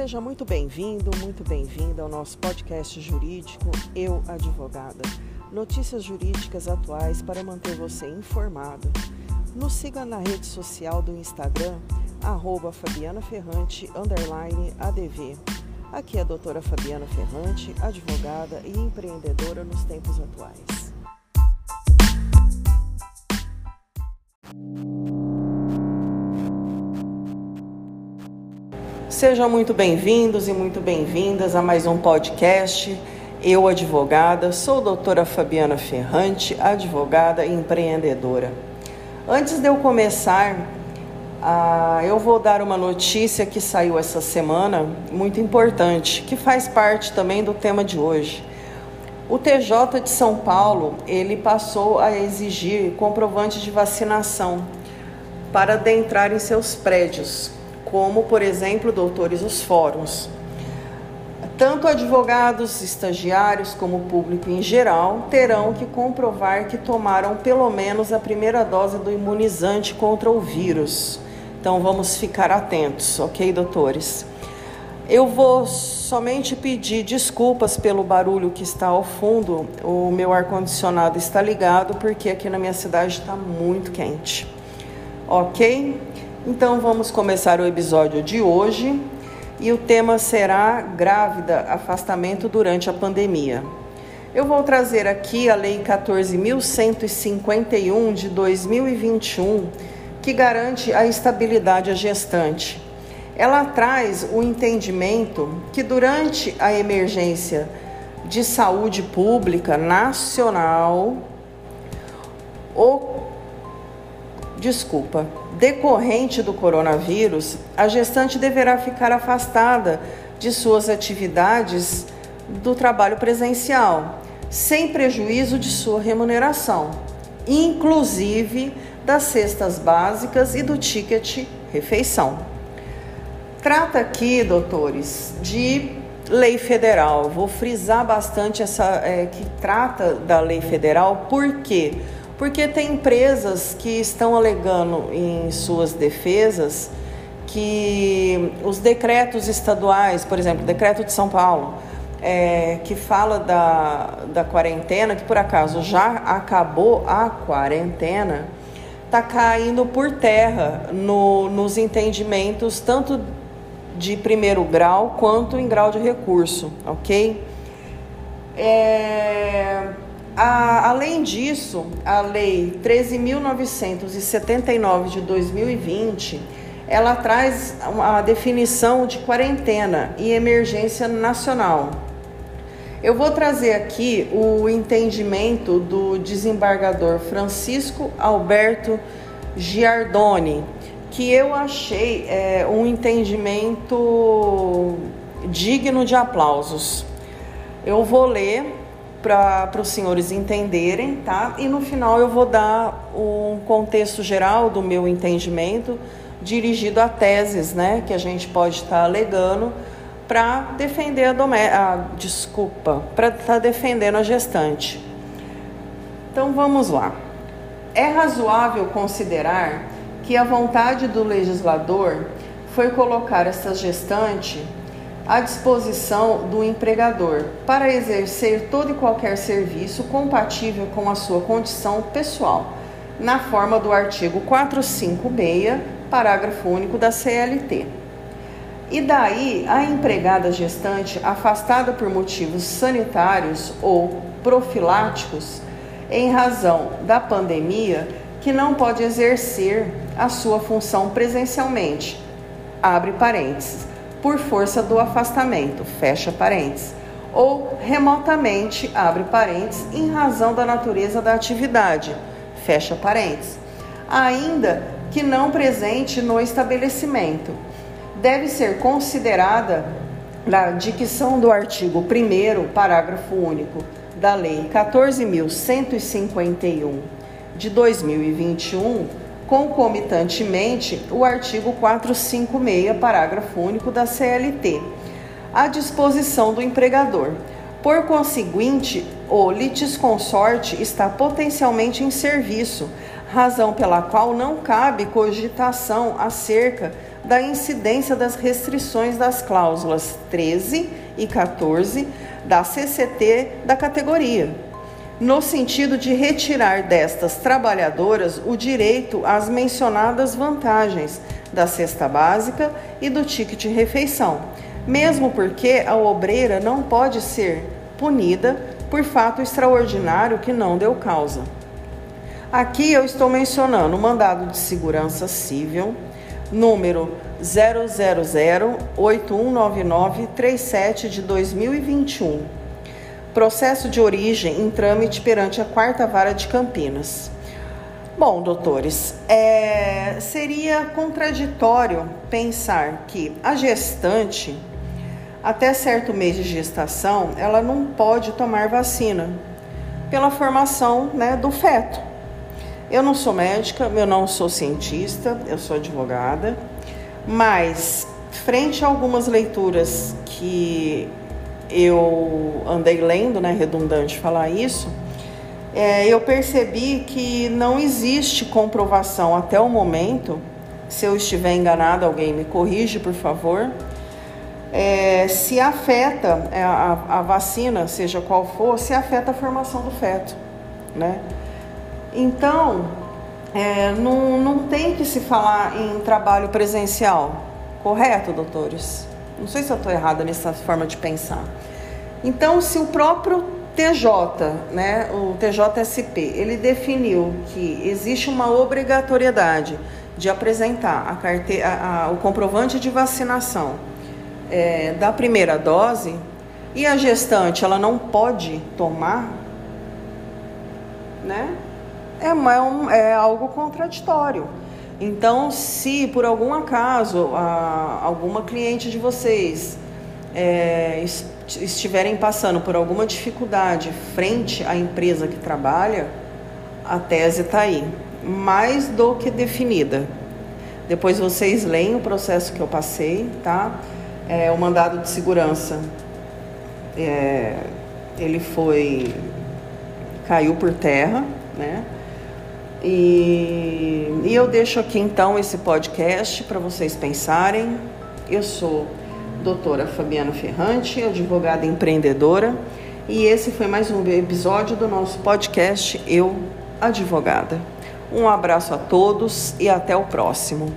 Seja muito bem-vindo, muito bem-vinda ao nosso podcast jurídico Eu Advogada. Notícias jurídicas atuais para manter você informado. Nos siga na rede social do Instagram, arroba Fabiana Ferrante, ADV. Aqui é a doutora Fabiana Ferrante, advogada e empreendedora nos tempos atuais. Sejam muito bem-vindos e muito bem-vindas a mais um podcast. Eu, advogada, sou doutora Fabiana Ferrante, advogada e empreendedora. Antes de eu começar, ah, eu vou dar uma notícia que saiu essa semana, muito importante, que faz parte também do tema de hoje. O TJ de São Paulo, ele passou a exigir comprovante de vacinação para adentrar em seus prédios como, por exemplo, doutores os fóruns. Tanto advogados, estagiários, como público em geral terão que comprovar que tomaram pelo menos a primeira dose do imunizante contra o vírus. Então vamos ficar atentos, ok, doutores? Eu vou somente pedir desculpas pelo barulho que está ao fundo. O meu ar-condicionado está ligado porque aqui na minha cidade está muito quente. Ok? Então vamos começar o episódio de hoje e o tema será grávida, afastamento durante a pandemia. Eu vou trazer aqui a Lei 14.151 de 2021, que garante a estabilidade à gestante. Ela traz o entendimento que durante a emergência de saúde pública nacional, o desculpa, decorrente do coronavírus, a gestante deverá ficar afastada de suas atividades do trabalho presencial, sem prejuízo de sua remuneração, inclusive das cestas básicas e do ticket refeição. Trata aqui, doutores, de lei federal. Vou frisar bastante essa é, que trata da lei federal, por quê? Porque porque tem empresas que estão alegando em suas defesas que os decretos estaduais, por exemplo, o decreto de São Paulo, é, que fala da, da quarentena, que por acaso já acabou a quarentena, está caindo por terra no, nos entendimentos tanto de primeiro grau quanto em grau de recurso, ok? É, a, além disso, a Lei 13.979 de 2020, ela traz a definição de quarentena e emergência nacional. Eu vou trazer aqui o entendimento do desembargador Francisco Alberto Giardoni, que eu achei é, um entendimento digno de aplausos. Eu vou ler para os senhores entenderem, tá? E no final eu vou dar um contexto geral do meu entendimento dirigido a teses, né, que a gente pode estar tá alegando para defender a, a desculpa, para estar tá defendendo a gestante. Então vamos lá. É razoável considerar que a vontade do legislador foi colocar esta gestante à disposição do empregador para exercer todo e qualquer serviço compatível com a sua condição pessoal, na forma do artigo 456, parágrafo único da CLT. E daí a empregada gestante afastada por motivos sanitários ou profiláticos em razão da pandemia que não pode exercer a sua função presencialmente. Abre parênteses por força do afastamento, fecha parênteses, ou remotamente, abre parênteses, em razão da natureza da atividade, fecha parênteses, ainda que não presente no estabelecimento. Deve ser considerada na dicção do artigo 1 parágrafo único da Lei 14.151 de 2021 concomitantemente o artigo 456, parágrafo único da CLT, à disposição do empregador. Por conseguinte, o litisconsorte está potencialmente em serviço, razão pela qual não cabe cogitação acerca da incidência das restrições das cláusulas 13 e 14 da CCT da categoria, no sentido de retirar destas trabalhadoras o direito às mencionadas vantagens da cesta básica e do ticket refeição, mesmo porque a obreira não pode ser punida por fato extraordinário que não deu causa. Aqui eu estou mencionando o mandado de segurança civil número 000819937 de 2021. Processo de origem em trâmite perante a quarta vara de Campinas. Bom, doutores, é, seria contraditório pensar que a gestante, até certo mês de gestação, ela não pode tomar vacina pela formação né, do feto. Eu não sou médica, eu não sou cientista, eu sou advogada, mas frente a algumas leituras que eu andei lendo, né, redundante falar isso, é, eu percebi que não existe comprovação até o momento. Se eu estiver enganado, alguém me corrige, por favor. É, se afeta é, a, a, vacina, seja qual for, se afeta a formação do feto, né? Então, é, não, não tem que se falar em trabalho presencial, correto, doutores? Não sei se eu estou errada nessa forma de pensar. Então, se o próprio TJ, né, o TJSP, ele definiu que existe uma obrigatoriedade de apresentar a carte... A, a, o comprovante de vacinação é, da primeira dose e a gestante ela não pode tomar, né? É, é, é algo contraditório. Então, se por algum acaso a, alguma cliente de vocês é, estiverem passando por alguma dificuldade frente à empresa que trabalha, a tese está aí, mais do que definida. Depois vocês leem o processo que eu passei, tá? É, o mandado de segurança, é, ele foi caiu por terra, né? E, e eu deixo aqui então esse podcast para vocês pensarem. Eu sou doutora Fabiana Ferrante, advogada empreendedora, e esse foi mais um episódio do nosso podcast Eu Advogada. Um abraço a todos e até o próximo.